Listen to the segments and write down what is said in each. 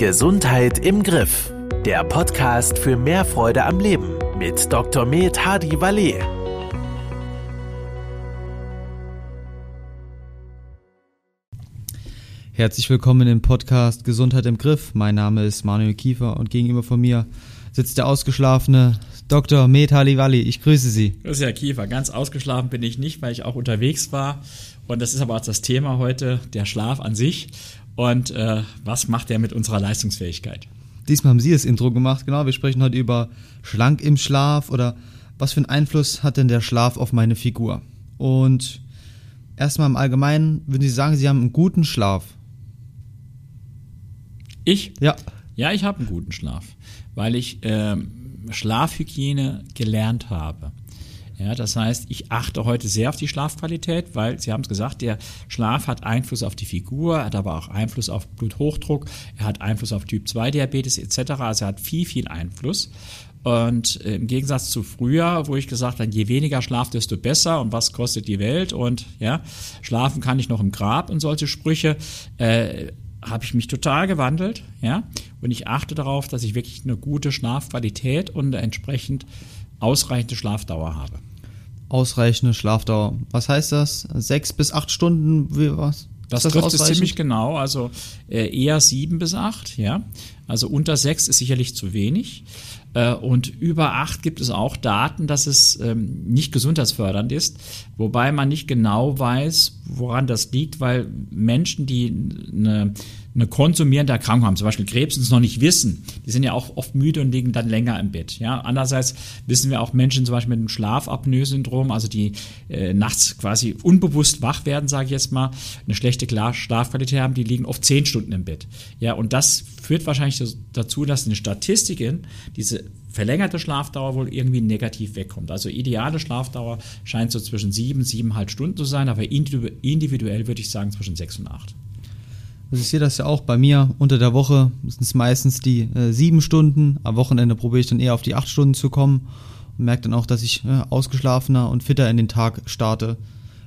Gesundheit im Griff. Der Podcast für mehr Freude am Leben mit Dr. Med Hadi Valet. Herzlich willkommen im Podcast Gesundheit im Griff. Mein Name ist Manuel Kiefer und gegenüber von mir sitzt der ausgeschlafene Dr. Med Hadi Valet. Ich grüße Sie. Ist ja Kiefer. Ganz ausgeschlafen bin ich nicht, weil ich auch unterwegs war. Und das ist aber auch das Thema heute, der Schlaf an sich und äh, was macht er mit unserer Leistungsfähigkeit. Diesmal haben Sie das Intro gemacht, genau. Wir sprechen heute über schlank im Schlaf oder was für einen Einfluss hat denn der Schlaf auf meine Figur? Und erstmal im Allgemeinen, würden Sie sagen, Sie haben einen guten Schlaf? Ich? Ja. Ja, ich habe einen guten Schlaf, weil ich äh, Schlafhygiene gelernt habe. Ja, das heißt, ich achte heute sehr auf die Schlafqualität, weil Sie haben es gesagt, der Schlaf hat Einfluss auf die Figur, hat aber auch Einfluss auf Bluthochdruck, er hat Einfluss auf Typ 2 Diabetes etc. Also er hat viel, viel Einfluss. Und äh, im Gegensatz zu früher, wo ich gesagt habe, je weniger Schlaf, desto besser und was kostet die Welt und ja, schlafen kann ich noch im Grab und solche Sprüche, äh, habe ich mich total gewandelt, ja, und ich achte darauf, dass ich wirklich eine gute Schlafqualität und entsprechend ausreichende Schlafdauer habe ausreichende Schlafdauer. Was heißt das? Sechs bis acht Stunden? Wie, was? Das, das trifft es ziemlich genau. Also äh, eher sieben bis acht, ja. Also unter sechs ist sicherlich zu wenig. Äh, und über acht gibt es auch Daten, dass es ähm, nicht gesundheitsfördernd ist, wobei man nicht genau weiß, woran das liegt, weil Menschen, die eine eine konsumierende Erkrankung haben, zum Beispiel Krebs und es noch nicht wissen, die sind ja auch oft müde und liegen dann länger im Bett. Ja, andererseits wissen wir auch Menschen zum Beispiel mit einem Schlafapnoe-Syndrom, also die äh, nachts quasi unbewusst wach werden, sage ich jetzt mal, eine schlechte Schlafqualität haben, die liegen oft zehn Stunden im Bett. Ja, und das führt wahrscheinlich dazu, dass in Statistiken diese verlängerte Schlafdauer wohl irgendwie negativ wegkommt. Also ideale Schlafdauer scheint so zwischen sieben, siebeneinhalb Stunden zu sein, aber individuell würde ich sagen zwischen sechs und acht. Also ich sehe das ja auch bei mir. Unter der Woche sind es meistens die äh, sieben Stunden. Am Wochenende probiere ich dann eher auf die acht Stunden zu kommen und merke dann auch, dass ich äh, ausgeschlafener und fitter in den Tag starte.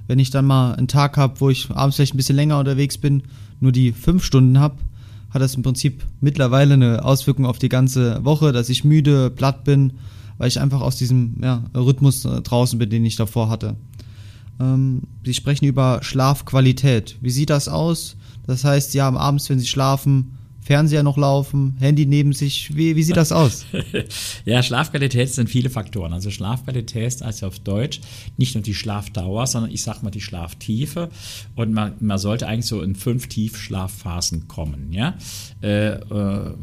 Wenn ich dann mal einen Tag habe, wo ich abends vielleicht ein bisschen länger unterwegs bin, nur die fünf Stunden habe, hat das im Prinzip mittlerweile eine Auswirkung auf die ganze Woche, dass ich müde, platt bin, weil ich einfach aus diesem ja, Rhythmus äh, draußen bin, den ich davor hatte. Ähm, Sie sprechen über Schlafqualität. Wie sieht das aus? Das heißt, Sie haben abends, wenn Sie schlafen, Fernseher noch laufen, Handy neben sich. Wie, wie sieht das aus? ja, Schlafqualität sind viele Faktoren. Also Schlafqualität ist also auf Deutsch nicht nur die Schlafdauer, sondern ich sag mal die Schlaftiefe. Und man, man sollte eigentlich so in fünf Tiefschlafphasen kommen. Ja? Äh, äh,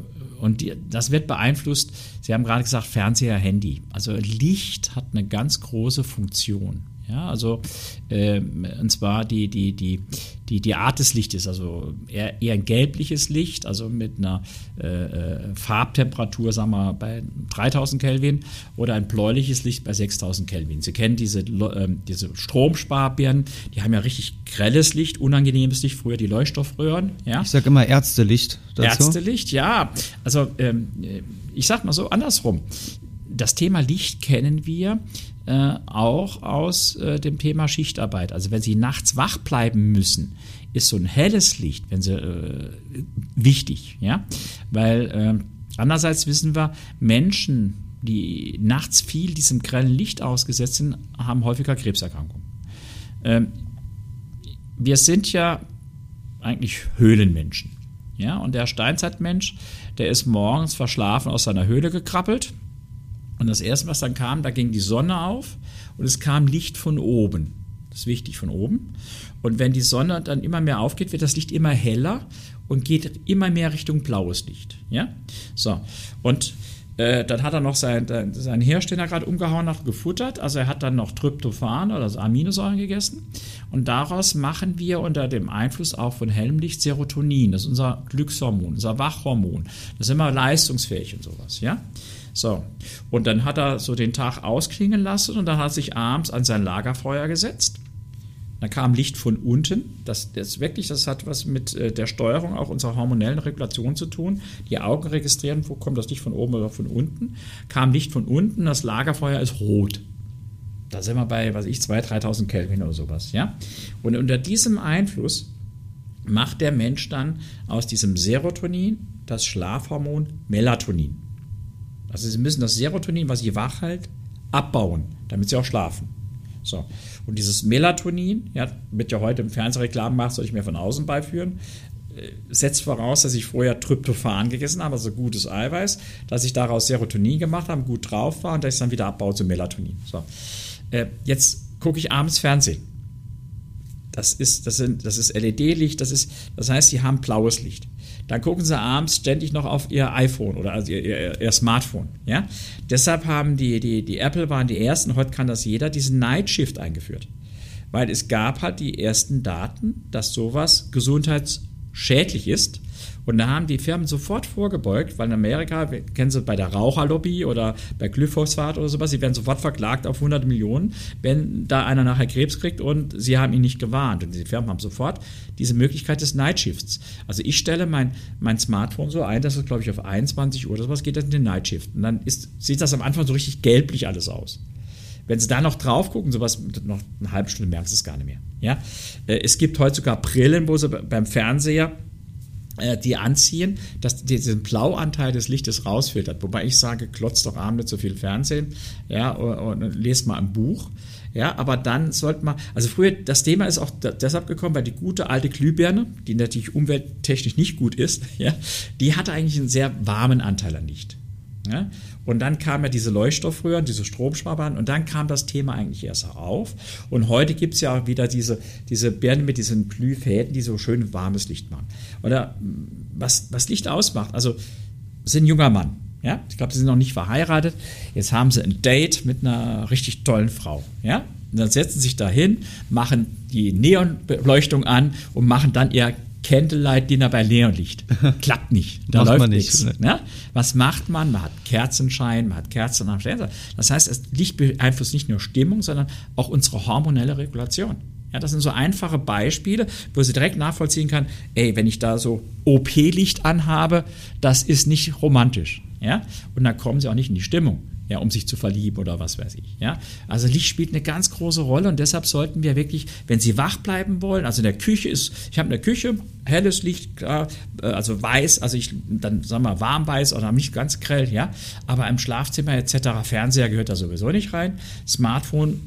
und das wird beeinflusst, Sie haben gerade gesagt, Fernseher, Handy. Also Licht hat eine ganz große Funktion. Ja, also äh, und zwar die, die, die, die, die Art des Lichtes, also eher, eher ein gelbliches Licht, also mit einer äh, äh Farbtemperatur, sagen wir bei 3000 Kelvin oder ein bläuliches Licht bei 6000 Kelvin. Sie kennen diese, äh, diese Stromsparbirnen, die haben ja richtig grelles Licht, unangenehmes Licht, früher die Leuchtstoffröhren. Ja? Ich sage immer Ärztelicht dazu. Ärztelicht, ja. Also ähm, ich sag mal so andersrum. Das Thema Licht kennen wir äh, auch aus äh, dem Thema Schichtarbeit. Also wenn Sie nachts wach bleiben müssen, ist so ein helles Licht, wenn Sie äh, wichtig, ja, weil äh, andererseits wissen wir, Menschen, die nachts viel diesem grellen Licht ausgesetzt sind, haben häufiger Krebserkrankungen. Ähm, wir sind ja eigentlich Höhlenmenschen. Ja, und der Steinzeitmensch, der ist morgens verschlafen aus seiner Höhle gekrabbelt und das erste, was dann kam, da ging die Sonne auf und es kam Licht von oben. Das ist wichtig von oben. Und wenn die Sonne dann immer mehr aufgeht, wird das Licht immer heller und geht immer mehr Richtung blaues Licht. Ja? So. Und äh, dann hat er noch sein, seinen Hirsch, den er gerade umgehauen hat, gefuttert. Also er hat dann noch Tryptophan oder also Aminosäuren gegessen. Und daraus machen wir unter dem Einfluss auch von hellem Licht Serotonin. Das ist unser Glückshormon, unser Wachhormon. Das ist immer leistungsfähig und sowas. Ja? So. Und dann hat er so den Tag ausklingen lassen und dann hat er sich abends an sein Lagerfeuer gesetzt. Da kam Licht von unten. Das, das wirklich, das hat was mit äh, der Steuerung auch unserer hormonellen Regulation zu tun. Die Augen registrieren, wo kommt das Licht von oben oder von unten. Kam Licht von unten, das Lagerfeuer ist rot. Da sind wir bei, was ich, 2.000, 3.000 Kelvin oder sowas, ja. Und unter diesem Einfluss macht der Mensch dann aus diesem Serotonin das Schlafhormon Melatonin. Also sie müssen das Serotonin, was sie wach hält, abbauen, damit sie auch schlafen. So. Und dieses Melatonin, ja, wird ja heute im Fernsehreklamen gemacht, soll ich mir von außen beiführen, äh, setzt voraus, dass ich vorher Tryptophan gegessen habe, also gutes Eiweiß, dass ich daraus Serotonin gemacht habe, gut drauf war und dass ich dann wieder abbaue zu Melatonin. So. Äh, jetzt gucke ich abends Fernsehen. Das ist, das sind, das ist LED-Licht, das ist, das heißt, sie haben blaues Licht. Dann gucken sie abends ständig noch auf ihr iPhone oder also ihr, ihr, ihr, Smartphone. Ja? Deshalb haben die, die, die Apple waren die ersten, heute kann das jeder, diesen Night Shift eingeführt. Weil es gab halt die ersten Daten, dass sowas gesundheitsschädlich ist und da haben die Firmen sofort vorgebeugt, weil in Amerika, kennen Sie bei der Raucherlobby oder bei Glyphosat oder sowas, sie werden sofort verklagt auf 100 Millionen, wenn da einer nachher Krebs kriegt und sie haben ihn nicht gewarnt. Und die Firmen haben sofort diese Möglichkeit des Nightshifts. Also ich stelle mein, mein Smartphone so ein, dass es, glaube ich, auf 21 Uhr oder sowas geht das in den Nightshift. Und dann ist, sieht das am Anfang so richtig gelblich alles aus. Wenn Sie da noch drauf gucken, sowas, noch eine halbe Stunde merken Sie es gar nicht mehr. Ja? Äh, es gibt heute sogar Brillen, wo Sie beim Fernseher die anziehen, dass diesen Blauanteil des Lichtes rausfiltert. Wobei ich sage, klotzt doch abends nicht so viel Fernsehen, ja, und, und lest mal ein Buch. Ja, aber dann sollte man, also früher, das Thema ist auch deshalb gekommen, weil die gute alte Glühbirne, die natürlich umwelttechnisch nicht gut ist, ja, die hatte eigentlich einen sehr warmen Anteil an Licht. Ja? Und dann kam ja diese Leuchtstoffröhren, diese Stromsparbahn und dann kam das Thema eigentlich erst auf. Und heute gibt es ja wieder diese, diese Birnen mit diesen Glühfäden, die so schön warmes Licht machen. Oder was, was Licht ausmacht, also sind junger Mann. Ja, ich glaube, sie sind noch nicht verheiratet. Jetzt haben sie ein Date mit einer richtig tollen Frau. Ja, und dann setzen sie sich dahin, machen die Neonbeleuchtung an und machen dann ihr Candlelight Dinner bei Leonlicht. Klappt nicht. Da läuft nichts. Ne? Ja? Was macht man? Man hat Kerzenschein, man hat Kerzen am Fernseher. Das heißt, das Licht beeinflusst nicht nur Stimmung, sondern auch unsere hormonelle Regulation. Ja, das sind so einfache Beispiele, wo sie direkt nachvollziehen kann, ey, wenn ich da so OP-Licht anhabe, das ist nicht romantisch. Ja? Und dann kommen sie auch nicht in die Stimmung ja, um sich zu verlieben oder was weiß ich. Ja? Also Licht spielt eine ganz große Rolle und deshalb sollten wir wirklich, wenn Sie wach bleiben wollen, also in der Küche ist, ich habe in der Küche helles Licht, klar, äh, also weiß, also ich dann sagen wir warm weiß oder nicht ganz grell, ja, aber im Schlafzimmer etc. Fernseher gehört da sowieso nicht rein, Smartphone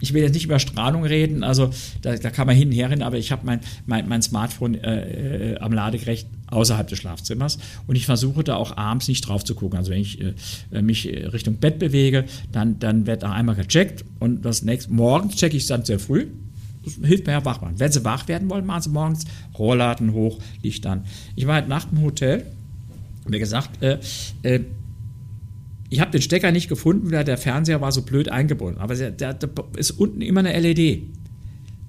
ich will jetzt nicht über Strahlung reden, also da, da kann man hin und her reden, aber ich habe mein, mein, mein Smartphone äh, äh, am Ladegerät außerhalb des Schlafzimmers und ich versuche da auch abends nicht drauf zu gucken. Also wenn ich äh, mich Richtung Bett bewege, dann, dann wird da einmal gecheckt und das nächste, morgens checke ich es dann sehr früh. Das hilft mir ja wach machen. Wenn Sie wach werden wollen, machen Sie morgens Rohrladen hoch, Licht an. Ich war halt nach dem Hotel, wie gesagt, äh, äh, ich habe den Stecker nicht gefunden, weil der Fernseher war so blöd eingebunden. Aber der ist unten immer eine LED.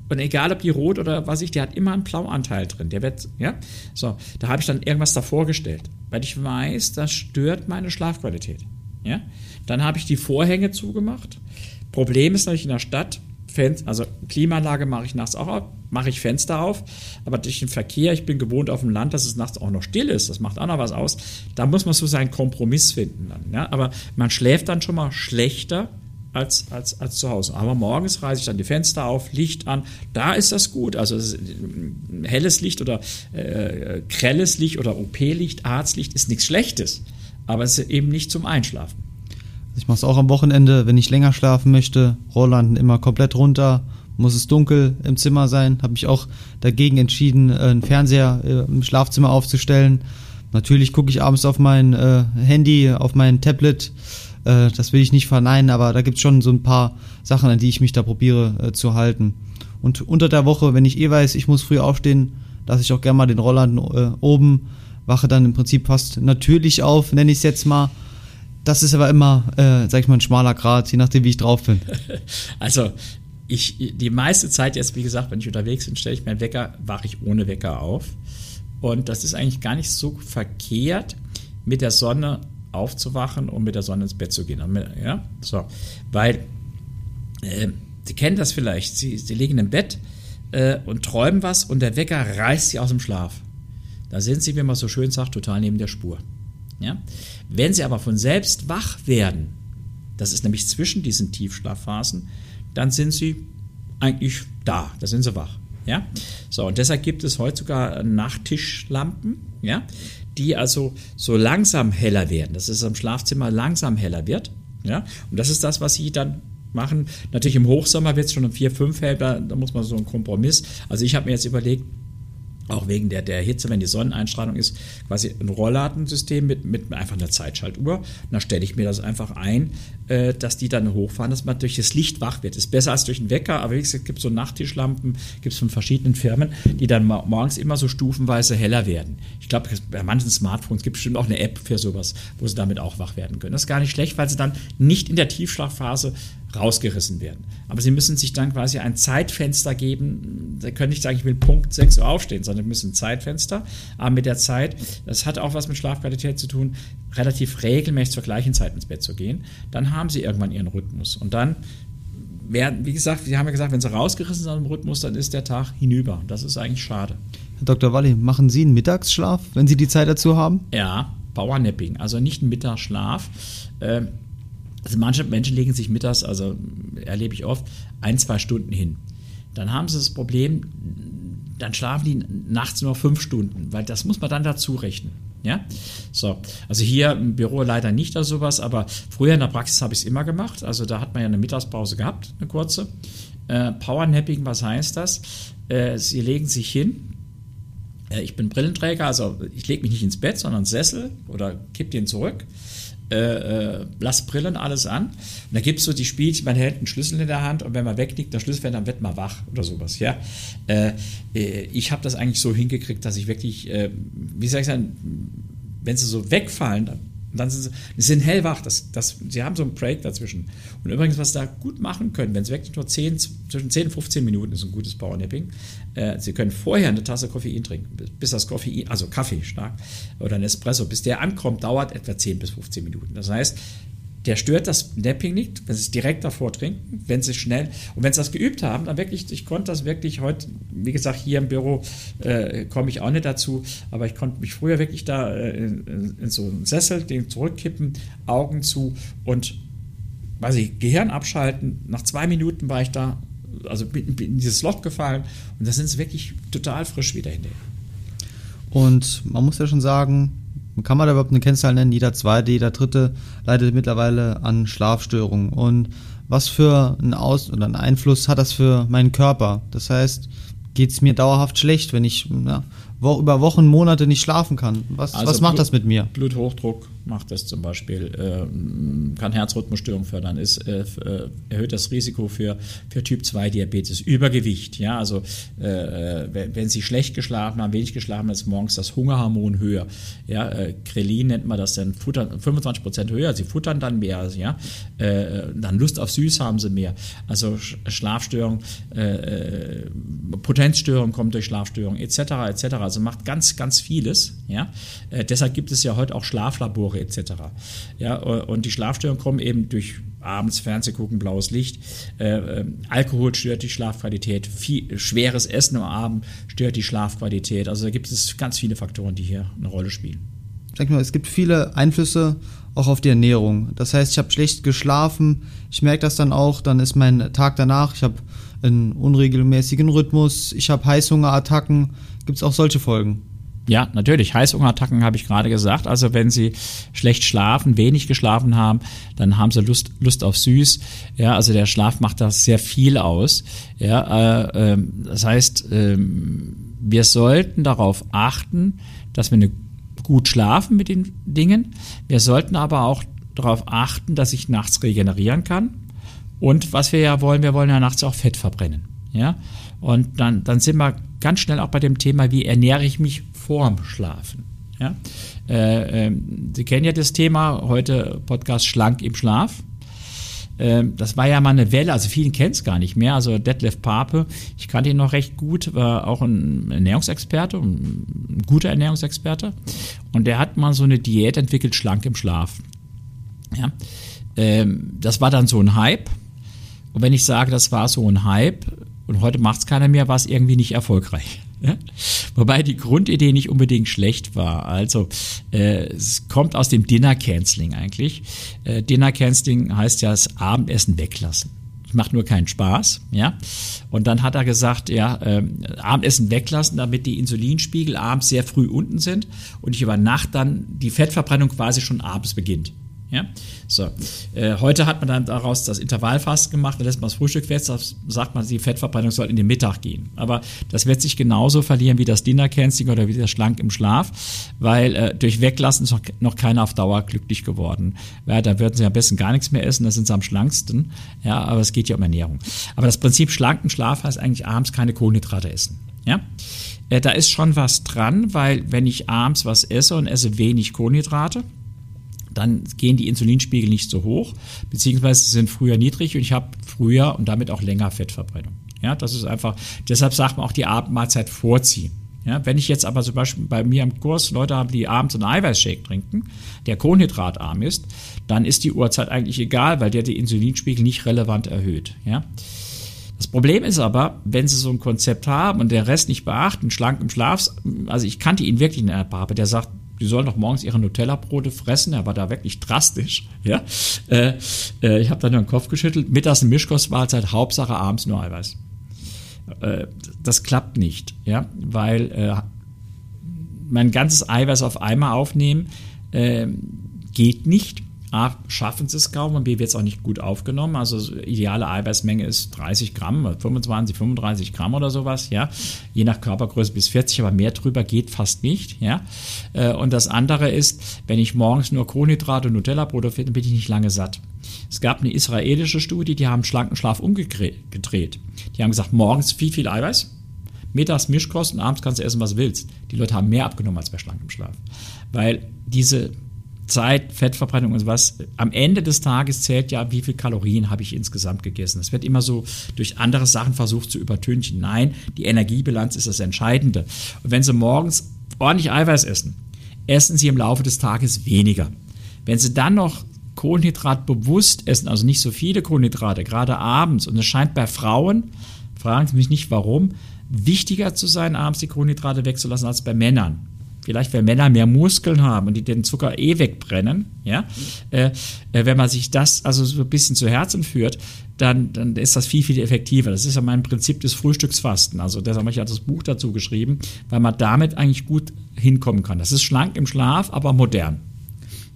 Und egal ob die rot oder was ich, der hat immer einen Blauanteil drin. Der wird, ja. So, da habe ich dann irgendwas davor gestellt, weil ich weiß, das stört meine Schlafqualität. Ja. Dann habe ich die Vorhänge zugemacht. Problem ist natürlich in der Stadt, Fenster, also Klimaanlage mache ich nachts auch auf, mache ich Fenster auf, aber durch den Verkehr, ich bin gewohnt auf dem Land, dass es nachts auch noch still ist, das macht auch noch was aus. Da muss man so seinen Kompromiss finden dann, ja? aber man schläft dann schon mal schlechter als, als, als zu Hause. Aber morgens reiße ich dann die Fenster auf, Licht an, da ist das gut. Also helles Licht oder äh, grelles Licht oder OP-Licht, Arztlicht ist nichts Schlechtes, aber es ist eben nicht zum Einschlafen. Ich mache es auch am Wochenende, wenn ich länger schlafen möchte. Rollanden immer komplett runter. Muss es dunkel im Zimmer sein. Habe mich auch dagegen entschieden, äh, einen Fernseher äh, im Schlafzimmer aufzustellen. Natürlich gucke ich abends auf mein äh, Handy, auf mein Tablet. Äh, das will ich nicht verneinen, aber da gibt es schon so ein paar Sachen, an die ich mich da probiere äh, zu halten. Und unter der Woche, wenn ich eh weiß, ich muss früh aufstehen, lasse ich auch gerne mal den Rollanden äh, oben, wache dann im Prinzip fast natürlich auf, nenne ich es jetzt mal das ist aber immer, äh, sag ich mal, ein schmaler Grad, je nachdem, wie ich drauf bin. Also, ich, die meiste Zeit jetzt, wie gesagt, wenn ich unterwegs bin, stelle ich meinen Wecker, wache ich ohne Wecker auf. Und das ist eigentlich gar nicht so verkehrt, mit der Sonne aufzuwachen und mit der Sonne ins Bett zu gehen. Ja, so. Weil, äh, Sie kennen das vielleicht, Sie, Sie liegen im Bett äh, und träumen was und der Wecker reißt Sie aus dem Schlaf. Da sind Sie, wie man so schön sagt, total neben der Spur. Ja? Wenn sie aber von selbst wach werden, das ist nämlich zwischen diesen Tiefschlafphasen, dann sind sie eigentlich da, da sind sie wach. Ja, so und deshalb gibt es heute sogar Nachttischlampen, ja, die also so langsam heller werden, dass es im Schlafzimmer langsam heller wird. Ja, und das ist das, was Sie dann machen. Natürlich im Hochsommer wird es schon um 4, 5 hell, da, da muss man so einen Kompromiss. Also ich habe mir jetzt überlegt, auch wegen der, der Hitze, wenn die Sonneneinstrahlung ist, quasi ein Rollladensystem mit, mit einfach einer Zeitschaltuhr. Und da stelle ich mir das einfach ein, äh, dass die dann hochfahren, dass man durch das Licht wach wird. Ist besser als durch einen Wecker, aber wie gesagt, es gibt so Nachttischlampen, gibt es von verschiedenen Firmen, die dann morgens immer so stufenweise heller werden. Ich glaube, bei manchen Smartphones gibt es bestimmt auch eine App für sowas, wo sie damit auch wach werden können. Das ist gar nicht schlecht, weil sie dann nicht in der Tiefschlafphase rausgerissen werden. Aber sie müssen sich dann quasi ein Zeitfenster geben. Sie können nicht sagen, ich will Punkt 6 Uhr aufstehen, sondern müssen ein Zeitfenster. Aber mit der Zeit, das hat auch was mit Schlafqualität zu tun, relativ regelmäßig zur gleichen Zeit ins Bett zu gehen. Dann haben sie irgendwann ihren Rhythmus. Und dann werden, wie gesagt, Sie haben ja gesagt, wenn sie rausgerissen sind aus dem Rhythmus, dann ist der Tag hinüber. Das ist eigentlich schade. Herr Dr. Walli, machen Sie einen Mittagsschlaf, wenn Sie die Zeit dazu haben? Ja, Powernapping, also nicht ein Mittagsschlaf. Ähm, also manche Menschen legen sich mittags, also erlebe ich oft, ein, zwei Stunden hin. Dann haben sie das Problem, dann schlafen die nachts nur fünf Stunden, weil das muss man dann dazu rechnen. Ja, so. Also hier im Büro leider nicht oder sowas, aber früher in der Praxis habe ich es immer gemacht. Also da hat man ja eine Mittagspause gehabt, eine kurze. Äh, Powernapping, was heißt das? Äh, sie legen sich hin. Äh, ich bin Brillenträger, also ich lege mich nicht ins Bett, sondern Sessel oder kipp den zurück äh, äh, lass Brillen alles an. Und da gibt es so die Spielchen, man hält einen Schlüssel in der Hand und wenn man wegknickt, der Schlüssel fällt, dann wird man wach oder sowas. Ja? Äh, äh ich habe das eigentlich so hingekriegt, dass ich wirklich, äh, wie soll ich sagen, wenn sie so wegfallen, dann dann sind sie, sie sind hellwach. Das, das, sie haben so einen Break dazwischen. Und übrigens, was sie da gut machen können, wenn es wirklich nur 10, zwischen 10 und 15 Minuten ist ein gutes Powernapping. Äh, sie können vorher eine Tasse Koffein trinken, bis das Koffein, also Kaffee stark oder ein Espresso, bis der ankommt, dauert etwa 10 bis 15 Minuten. Das heißt, der stört das Napping nicht, wenn sie es direkt davor trinken, wenn sie schnell und wenn sie das geübt haben, dann wirklich, ich konnte das wirklich heute, wie gesagt, hier im Büro äh, komme ich auch nicht dazu, aber ich konnte mich früher wirklich da äh, in, in, so einen Sessel, den zurückkippen, Augen zu und weiß ich, Gehirn abschalten. Nach zwei Minuten war ich da, also bin, bin in dieses Loch gefallen und da sind sie wirklich total frisch wieder hinterher. Und man muss ja schon sagen, kann man da überhaupt eine Kennzahl nennen? Jeder zweite, jeder dritte leidet mittlerweile an Schlafstörungen. Und was für einen Aus oder einen Einfluss hat das für meinen Körper? Das heißt, geht es mir dauerhaft schlecht, wenn ich ja, wo, über Wochen, Monate nicht schlafen kann? Was, also was macht Blut, das mit mir? Bluthochdruck, macht das zum Beispiel, äh, kann Herzrhythmusstörung fördern, ist, äh, äh, erhöht das Risiko für, für Typ 2 Diabetes, Übergewicht, ja, also äh, wenn, wenn, Sie schlecht geschlafen haben, wenig geschlafen ist morgens das Hungerhormon höher, ja, äh, Krelin nennt man das dann, futtern, 25 Prozent höher, Sie futtern dann mehr, ja, äh, dann Lust auf Süß haben Sie mehr, also Schlafstörung, Potenzstörung kommt durch Schlafstörung, etc., etc., also macht ganz, ganz vieles, ja, deshalb gibt es ja heute auch Schlaflabore Woche etc. Ja, und die Schlafstörungen kommen eben durch abends Fernseh gucken, blaues Licht. Äh, äh, Alkohol stört die Schlafqualität. Viel, schweres Essen am Abend stört die Schlafqualität. Also da gibt es ganz viele Faktoren, die hier eine Rolle spielen. Sag mal, es gibt viele Einflüsse auch auf die Ernährung. Das heißt, ich habe schlecht geschlafen. Ich merke das dann auch. Dann ist mein Tag danach. Ich habe einen unregelmäßigen Rhythmus. Ich habe Heißhungerattacken. Gibt es auch solche Folgen? Ja, natürlich. Heißhungerattacken habe ich gerade gesagt. Also wenn Sie schlecht schlafen, wenig geschlafen haben, dann haben Sie Lust, Lust auf süß. Ja, also der Schlaf macht da sehr viel aus. Ja, äh, äh, das heißt, äh, wir sollten darauf achten, dass wir eine, gut schlafen mit den Dingen. Wir sollten aber auch darauf achten, dass ich nachts regenerieren kann. Und was wir ja wollen, wir wollen ja nachts auch Fett verbrennen. Ja, und dann, dann sind wir ganz schnell auch bei dem Thema, wie ernähre ich mich vorm Schlafen. Ja? Äh, äh, Sie kennen ja das Thema, heute Podcast Schlank im Schlaf. Äh, das war ja mal eine Welle, also vielen kennen es gar nicht mehr. Also Detlef Pape, ich kannte ihn noch recht gut, war auch ein Ernährungsexperte, ein guter Ernährungsexperte. Und der hat mal so eine Diät entwickelt, schlank im Schlaf. Ja? Ähm, das war dann so ein Hype. Und wenn ich sage, das war so ein Hype und heute macht es keiner mehr, war es irgendwie nicht erfolgreich. Wobei die Grundidee nicht unbedingt schlecht war. Also äh, es kommt aus dem Dinner Canceling eigentlich. Äh, Dinner Canceling heißt ja das Abendessen weglassen. macht nur keinen Spaß, ja. Und dann hat er gesagt, ja, äh, Abendessen weglassen, damit die Insulinspiegel abends sehr früh unten sind und ich über Nacht dann die Fettverbrennung quasi schon abends beginnt. Ja, so. Äh, heute hat man dann daraus das Intervallfasten gemacht, da lässt man das Frühstück weg, da sagt man, die Fettverbrennung soll in den Mittag gehen. Aber das wird sich genauso verlieren wie das Dinner-Canceling oder wie der Schlank im Schlaf, weil äh, durch Weglassen ist noch, noch keiner auf Dauer glücklich geworden. Ja, da würden sie am besten gar nichts mehr essen, da sind sie am schlanksten. Ja, aber es geht ja um Ernährung. Aber das Prinzip schlanken Schlaf heißt eigentlich abends keine Kohlenhydrate essen. Ja, äh, da ist schon was dran, weil wenn ich abends was esse und esse wenig Kohlenhydrate, dann gehen die Insulinspiegel nicht so hoch, beziehungsweise sind früher niedrig und ich habe früher und damit auch länger Fettverbrennung. Ja, das ist einfach, deshalb sagt man auch die Abendmahlzeit vorziehen. Ja, wenn ich jetzt aber zum Beispiel bei mir im Kurs Leute habe, die abends einen Eiweißshake trinken, der kohlenhydratarm ist, dann ist die Uhrzeit eigentlich egal, weil der die Insulinspiegel nicht relevant erhöht. Ja. Das Problem ist aber, wenn Sie so ein Konzept haben und der Rest nicht beachten, schlank im Schlaf, also ich kannte ihn wirklich in der Barbe, der sagt, die sollen doch morgens ihre Nutella-Brote fressen. Er war da wirklich drastisch. Ja? Äh, äh, ich habe dann nur den Kopf geschüttelt. Mittags eine Mischkostmahlzeit, Hauptsache abends nur Eiweiß. Äh, das klappt nicht, ja? weil äh, mein ganzes Eiweiß auf einmal aufnehmen äh, geht nicht. A, schaffen sie es kaum und B, wird es auch nicht gut aufgenommen. Also ideale Eiweißmenge ist 30 Gramm, 25, 35 Gramm oder sowas, ja. Je nach Körpergröße bis 40, aber mehr drüber geht fast nicht, ja. Äh, und das andere ist, wenn ich morgens nur Kohlenhydrate und Nutella-Brote finde, bin ich nicht lange satt. Es gab eine israelische Studie, die haben schlanken Schlaf umgedreht. Die haben gesagt, morgens viel, viel Eiweiß, mittags Mischkosten, abends kannst du essen, was du willst. Die Leute haben mehr abgenommen als bei schlankem Schlaf. Weil diese Zeit, Fettverbrennung und was. Am Ende des Tages zählt ja, wie viel Kalorien habe ich insgesamt gegessen. Das wird immer so durch andere Sachen versucht zu übertünchen. Nein, die Energiebilanz ist das Entscheidende. Und wenn Sie morgens ordentlich Eiweiß essen, essen Sie im Laufe des Tages weniger. Wenn Sie dann noch Kohlenhydrat bewusst essen, also nicht so viele Kohlenhydrate, gerade abends, und es scheint bei Frauen, fragen Sie mich nicht warum, wichtiger zu sein, abends die Kohlenhydrate wegzulassen als bei Männern vielleicht weil Männer mehr Muskeln haben und die den Zucker eh wegbrennen, ja, äh, äh, wenn man sich das also so ein bisschen zu Herzen führt, dann, dann ist das viel, viel effektiver. Das ist ja mein Prinzip des Frühstücksfasten. Also deshalb habe ich ja das Buch dazu geschrieben, weil man damit eigentlich gut hinkommen kann. Das ist schlank im Schlaf, aber modern.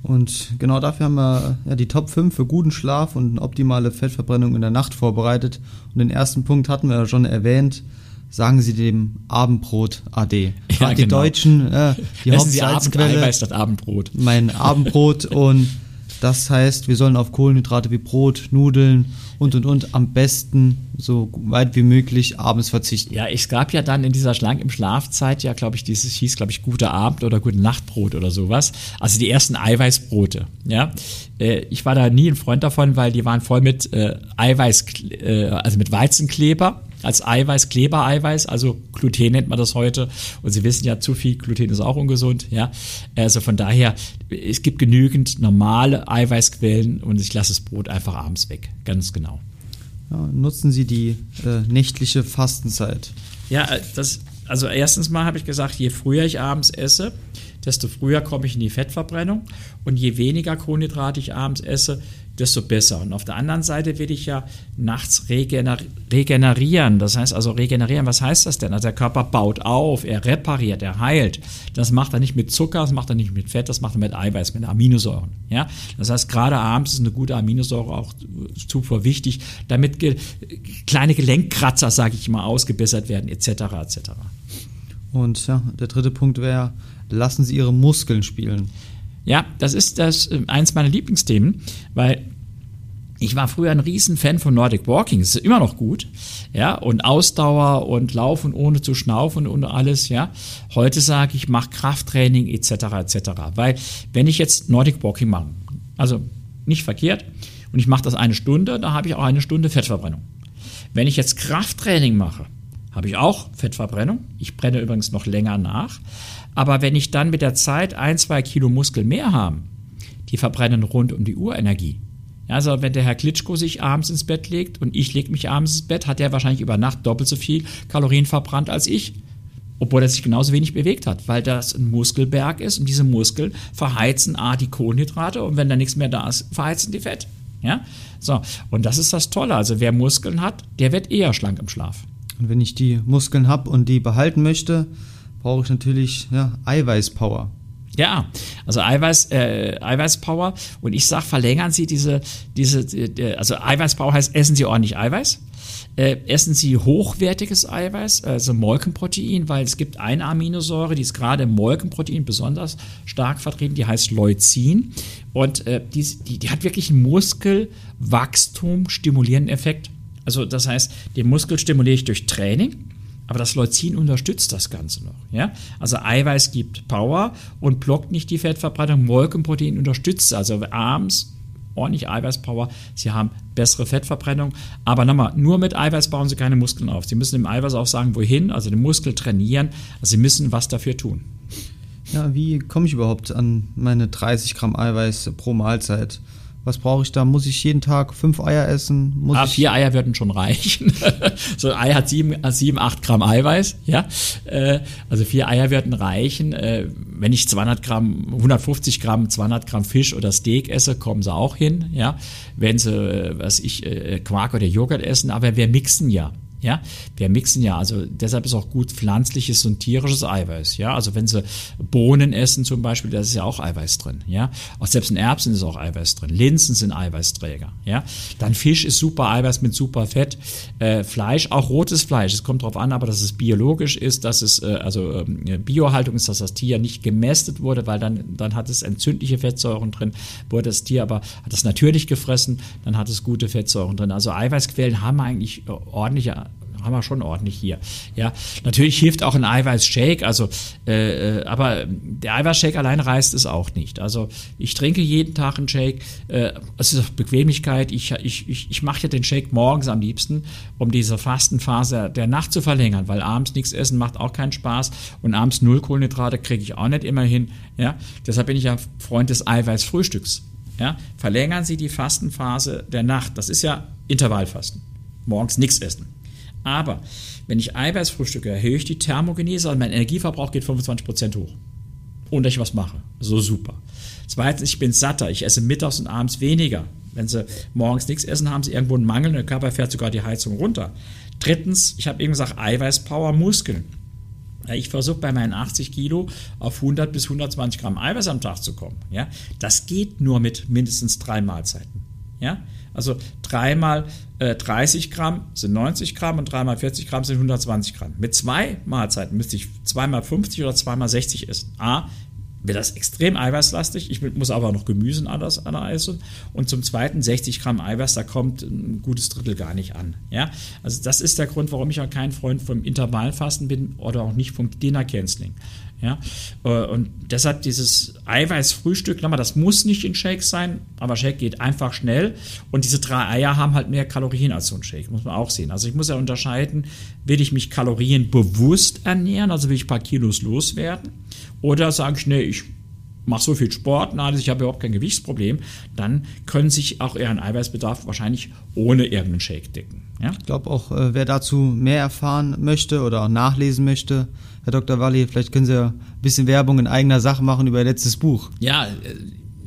Und genau dafür haben wir ja, die Top 5 für guten Schlaf und eine optimale Fettverbrennung in der Nacht vorbereitet. Und den ersten Punkt hatten wir ja schon erwähnt, sagen Sie dem Abendbrot AD. Ja, die genau. Deutschen, äh, die Hauptsalzquelle. statt Abendbrot. Mein Abendbrot und das heißt, wir sollen auf Kohlenhydrate wie Brot, Nudeln und und und am besten so weit wie möglich abends verzichten. Ja, es gab ja dann in dieser Schlank im Schlafzeit ja, glaube ich, dieses hieß, glaube ich, gute Abend oder gute Nachtbrot oder sowas. Also die ersten Eiweißbrote. Ja, äh, ich war da nie ein Freund davon, weil die waren voll mit äh, Eiweiß, äh, also mit Weizenkleber als Eiweiß, Klebereiweiß, also Gluten nennt man das heute. Und Sie wissen ja, zu viel Gluten ist auch ungesund. Ja, also von daher, es gibt genügend normale Eiweißquellen und ich lasse das Brot einfach abends weg. Ganz genau. Ja, nutzen Sie die äh, nächtliche Fastenzeit. Ja, äh, das, also erstens mal habe ich gesagt, je früher ich abends esse, desto früher komme ich in die Fettverbrennung. Und je weniger Kohlenhydrate ich abends esse, desto besser. Und auf der anderen Seite will ich ja nachts regener regenerieren. Das heißt also regenerieren, was heißt das denn? Also der Körper baut auf, er repariert, er heilt. Das macht er nicht mit Zucker, das macht er nicht mit Fett, das macht er mit Eiweiß, mit Aminosäuren. Ja? Das heißt, gerade abends ist eine gute Aminosäure auch Zufuhr wichtig, damit ge kleine Gelenkkratzer, sage ich mal, ausgebessert werden, etc. etc. Und ja, der dritte Punkt wäre, lassen Sie Ihre Muskeln spielen. Ja, das ist das äh, eins meiner Lieblingsthemen, weil ich war früher ein Riesenfan von Nordic Walking. Es ist immer noch gut, ja, und Ausdauer und Laufen ohne zu schnaufen und alles, ja. Heute sage ich, mach Krafttraining etc. etc. Weil wenn ich jetzt Nordic Walking mache, also nicht verkehrt, und ich mache das eine Stunde, da habe ich auch eine Stunde Fettverbrennung. Wenn ich jetzt Krafttraining mache, habe ich auch Fettverbrennung. Ich brenne übrigens noch länger nach. Aber wenn ich dann mit der Zeit ein, zwei Kilo Muskel mehr habe, die verbrennen rund um die Uhr Energie. Also wenn der Herr Klitschko sich abends ins Bett legt und ich lege mich abends ins Bett, hat er wahrscheinlich über Nacht doppelt so viel Kalorien verbrannt als ich. Obwohl er sich genauso wenig bewegt hat, weil das ein Muskelberg ist und diese Muskeln verheizen A die Kohlenhydrate und wenn da nichts mehr da ist, verheizen die Fett. Ja, so. Und das ist das Tolle. Also wer Muskeln hat, der wird eher schlank im Schlaf. Und wenn ich die Muskeln habe und die behalten möchte, brauche ich natürlich ja, Eiweißpower. Ja, also Eiweiß, äh, Eiweißpower. Und ich sage, verlängern Sie diese, diese, äh, also Eiweißpower heißt, essen Sie ordentlich Eiweiß. Äh, essen Sie hochwertiges Eiweiß, also Molkenprotein, weil es gibt eine Aminosäure, die ist gerade im Molkenprotein besonders stark vertreten, die heißt Leucin. Und äh, die, die, die hat wirklich einen Muskelwachstum stimulierenden Effekt. Also das heißt, den Muskel stimuliere ich durch Training aber das Leucin unterstützt das Ganze noch. Ja? Also Eiweiß gibt Power und blockt nicht die Fettverbreitung. Molkenprotein unterstützt also abends ordentlich Eiweißpower. Sie haben bessere Fettverbrennung. Aber nochmal, nur mit Eiweiß bauen Sie keine Muskeln auf. Sie müssen dem Eiweiß auch sagen, wohin, also den Muskel trainieren. Also Sie müssen was dafür tun. Ja, wie komme ich überhaupt an meine 30 Gramm Eiweiß pro Mahlzeit? Was brauche ich da? Muss ich jeden Tag fünf Eier essen? Muss ah, vier Eier würden schon reichen. so ein Ei hat sieben, sieben, acht Gramm Eiweiß, ja. Äh, also vier Eier würden reichen. Äh, wenn ich 200 Gramm, 150 Gramm, 200 Gramm Fisch oder Steak esse, kommen sie auch hin, ja. Wenn sie, äh, was ich, Quark oder Joghurt essen, aber wir mixen ja. Ja, wir mixen ja, also deshalb ist auch gut pflanzliches und tierisches Eiweiß. Ja, also wenn Sie Bohnen essen zum Beispiel, da ist ja auch Eiweiß drin. Ja, auch selbst in Erbsen ist auch Eiweiß drin. Linsen sind Eiweißträger. Ja, dann Fisch ist super Eiweiß mit super Fett. Äh, Fleisch, auch rotes Fleisch. Es kommt darauf an, aber dass es biologisch ist, dass es äh, also äh, Biohaltung ist, dass das Tier nicht gemästet wurde, weil dann dann hat es entzündliche Fettsäuren drin. Wurde das Tier aber hat es natürlich gefressen, dann hat es gute Fettsäuren drin. Also Eiweißquellen haben eigentlich ordentliche haben wir schon ordentlich hier. Ja, natürlich hilft auch ein Eiweißshake, also, äh, äh, aber der Eiweißshake allein reißt es auch nicht. Also ich trinke jeden Tag einen Shake. Äh, es ist Bequemlichkeit. Ich, ich, ich, ich mache ja den Shake morgens am liebsten, um diese Fastenphase der Nacht zu verlängern, weil abends nichts essen macht auch keinen Spaß und abends null Kohlenhydrate kriege ich auch nicht immer hin. Ja, deshalb bin ich ja Freund des Eiweißfrühstücks. Ja, verlängern Sie die Fastenphase der Nacht. Das ist ja Intervallfasten. Morgens nichts essen. Aber wenn ich Eiweiß frühstücke, erhöhe ich die Thermogenese und mein Energieverbrauch geht 25% hoch. Und ich was mache. So super. Zweitens, ich bin satter. Ich esse mittags und abends weniger. Wenn Sie morgens nichts essen, haben Sie irgendwo einen Mangel und der Körper fährt sogar die Heizung runter. Drittens, ich habe eben gesagt, Eiweißpower, Muskeln. Ich versuche bei meinen 80 Kilo auf 100 bis 120 Gramm Eiweiß am Tag zu kommen. Ja? Das geht nur mit mindestens drei Mahlzeiten. Ja? Also dreimal äh, 30 Gramm sind 90 Gramm und dreimal 40 Gramm sind 120 Gramm. Mit zwei Mahlzeiten müsste ich zweimal 50 oder zweimal 60 essen. A, wird das extrem eiweißlastig. Ich muss aber noch Gemüse anders essen. Und zum Zweiten 60 Gramm Eiweiß, da kommt ein gutes Drittel gar nicht an. Ja? Also das ist der Grund, warum ich auch kein Freund vom Intervallfasten bin oder auch nicht vom Dinner Canceling. Ja? Äh, und deshalb dieses Eiweißfrühstück, das muss nicht in Shake sein, aber Shake geht einfach schnell. Und diese drei Eier haben halt mehr Kalorien als so ein Shake, muss man auch sehen. Also ich muss ja unterscheiden, will ich mich kalorienbewusst ernähren, also will ich ein paar Kilos loswerden, oder sage ich, nee, ich mache so viel Sport, na, ich habe überhaupt kein Gewichtsproblem, dann können sich auch eher ein Eiweißbedarf wahrscheinlich ohne irgendeinen Shake decken. Ja? Ich glaube auch, äh, wer dazu mehr erfahren möchte oder auch nachlesen möchte, Herr Dr. Walli, vielleicht können Sie ja ein bisschen Werbung in eigener Sache machen über Ihr letztes Buch. Ja, äh,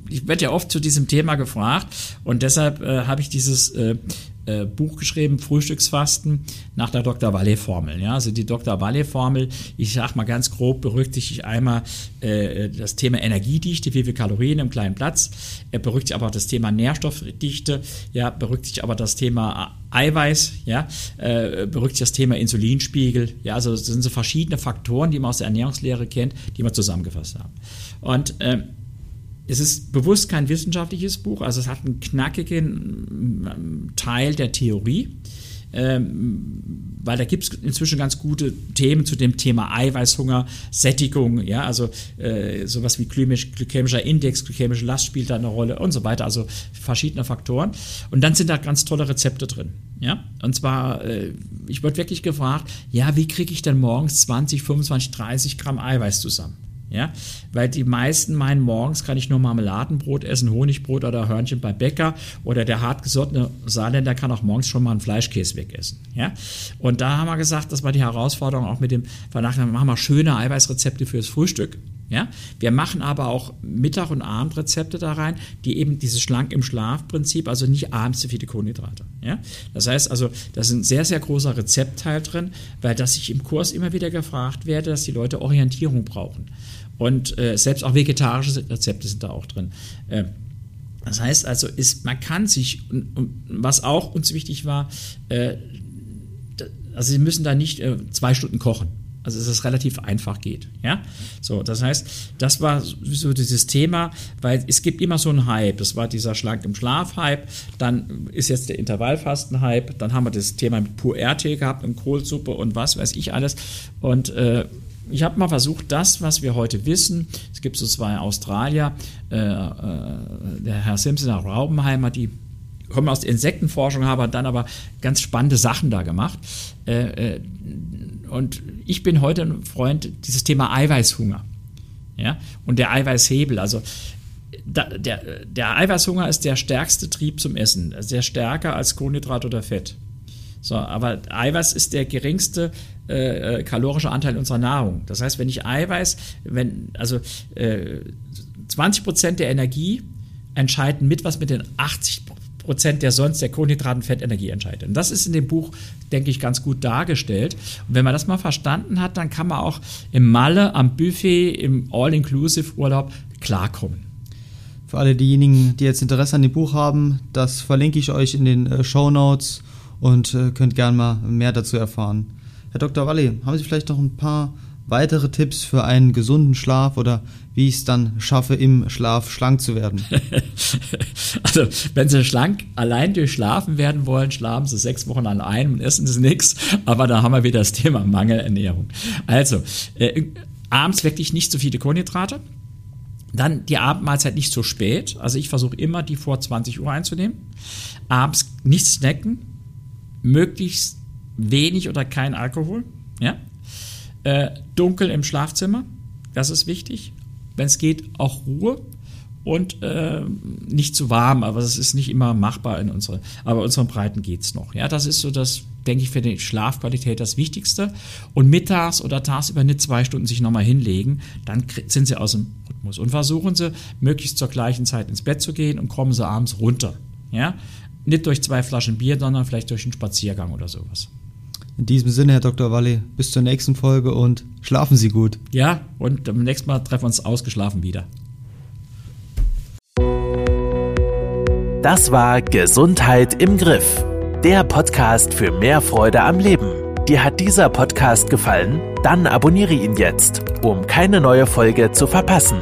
ich werde ja oft zu diesem Thema gefragt und deshalb äh, habe ich dieses äh, äh, Buch geschrieben, Frühstücksfasten, nach der Dr. Walle-Formel. Ja? Also die Dr. Walle-Formel, ich sage mal ganz grob, berücksichtigt einmal äh, das Thema Energiedichte, wie viele Kalorien im kleinen Platz, er berücksichtigt aber auch das Thema Nährstoffdichte, ja, berücksichtigt aber das Thema Eiweiß, ja, äh, berücksichtigt das Thema Insulinspiegel, ja, also das sind so verschiedene Faktoren, die man aus der Ernährungslehre kennt, die wir zusammengefasst haben. Und äh, es ist bewusst kein wissenschaftliches Buch, also es hat einen knackigen ähm, Teil der Theorie, ähm, weil da gibt es inzwischen ganz gute Themen zu dem Thema Eiweißhunger, Sättigung, ja, also äh, sowas wie glykämisch, glykämischer Index, glykämische Last spielt da eine Rolle und so weiter, also verschiedene Faktoren. Und dann sind da ganz tolle Rezepte drin, ja. Und zwar, äh, ich wurde wirklich gefragt, ja, wie kriege ich denn morgens 20, 25, 30 Gramm Eiweiß zusammen? Ja, weil die meisten meinen, morgens kann ich nur Marmeladenbrot essen, Honigbrot oder Hörnchen bei Bäcker oder der hartgesottene Saarländer kann auch morgens schon mal einen Fleischkäse wegessen. Ja, und da haben wir gesagt, das war die Herausforderung auch mit dem Vernachlässigen, machen wir schöne Eiweißrezepte fürs Frühstück. Ja? Wir machen aber auch Mittag- und Abendrezepte da rein, die eben dieses Schlank im Schlaf-Prinzip, also nicht abends zu viele Kohlenhydrate. Ja? Das heißt also, da ist ein sehr, sehr großer Rezeptteil drin, weil das ich im Kurs immer wieder gefragt werde, dass die Leute Orientierung brauchen. Und äh, selbst auch vegetarische Rezepte sind da auch drin. Äh, das heißt also, ist, man kann sich, was auch uns wichtig war, äh, also Sie müssen da nicht äh, zwei Stunden kochen. Also dass es relativ einfach geht. Ja? So, das heißt, das war so dieses Thema, weil es gibt immer so einen Hype. Das war dieser Schlank im Schlaf-Hype, dann ist jetzt der Intervallfasten-Hype, dann haben wir das Thema mit Pur-RT gehabt und Kohlsuppe und was weiß ich alles. Und äh, ich habe mal versucht, das, was wir heute wissen, es gibt so zwei Australier, äh, äh, der Herr Simpson, der Raubenheimer, die kommen aus der Insektenforschung, haben dann aber ganz spannende Sachen da gemacht. Äh, äh, und ich bin heute ein Freund dieses Thema Eiweißhunger. Ja? Und der Eiweißhebel. Also da, der, der Eiweißhunger ist der stärkste Trieb zum Essen. Sehr stärker als Kohlenhydrat oder Fett. So, aber Eiweiß ist der geringste äh, äh, kalorische Anteil unserer Nahrung. Das heißt, wenn ich Eiweiß, wenn, also äh, 20 Prozent der Energie entscheiden mit, was mit den 80 Prozent der sonst der Kohlenhydraten Fettenergie entscheidet. Und das ist in dem Buch, denke ich, ganz gut dargestellt. Und wenn man das mal verstanden hat, dann kann man auch im Malle, am Buffet, im All-Inclusive-Urlaub klarkommen. Für alle diejenigen, die jetzt Interesse an dem Buch haben, das verlinke ich euch in den äh, Show Notes und äh, könnt gerne mal mehr dazu erfahren. Herr Dr. Walli, haben Sie vielleicht noch ein paar weitere Tipps für einen gesunden Schlaf oder wie ich es dann schaffe, im Schlaf schlank zu werden? also, wenn Sie schlank allein durch Schlafen werden wollen, schlafen Sie sechs Wochen an ein und essen Sie nichts. Aber da haben wir wieder das Thema Mangelernährung. Also, äh, abends wirklich nicht so viele Kohlenhydrate. Dann die Abendmahlzeit nicht so spät. Also ich versuche immer, die vor 20 Uhr einzunehmen. Abends nicht snacken. Möglichst wenig oder kein Alkohol. Ja? Äh, dunkel im Schlafzimmer, das ist wichtig. Wenn es geht, auch Ruhe und äh, nicht zu warm, aber das ist nicht immer machbar in unsere, aber unseren Breiten geht es noch. Ja, das ist so das, denke ich, für die Schlafqualität das Wichtigste. Und mittags oder tagsüber nicht zwei Stunden sich nochmal hinlegen, dann sind sie aus dem Rhythmus. Und versuchen sie, möglichst zur gleichen Zeit ins Bett zu gehen und kommen sie abends runter. Ja, nicht durch zwei Flaschen Bier, sondern vielleicht durch einen Spaziergang oder sowas. In diesem Sinne, Herr Dr. Walli, bis zur nächsten Folge und schlafen Sie gut. Ja, und beim nächsten Mal treffen wir uns ausgeschlafen wieder. Das war Gesundheit im Griff. Der Podcast für mehr Freude am Leben. Dir hat dieser Podcast gefallen? Dann abonniere ihn jetzt, um keine neue Folge zu verpassen.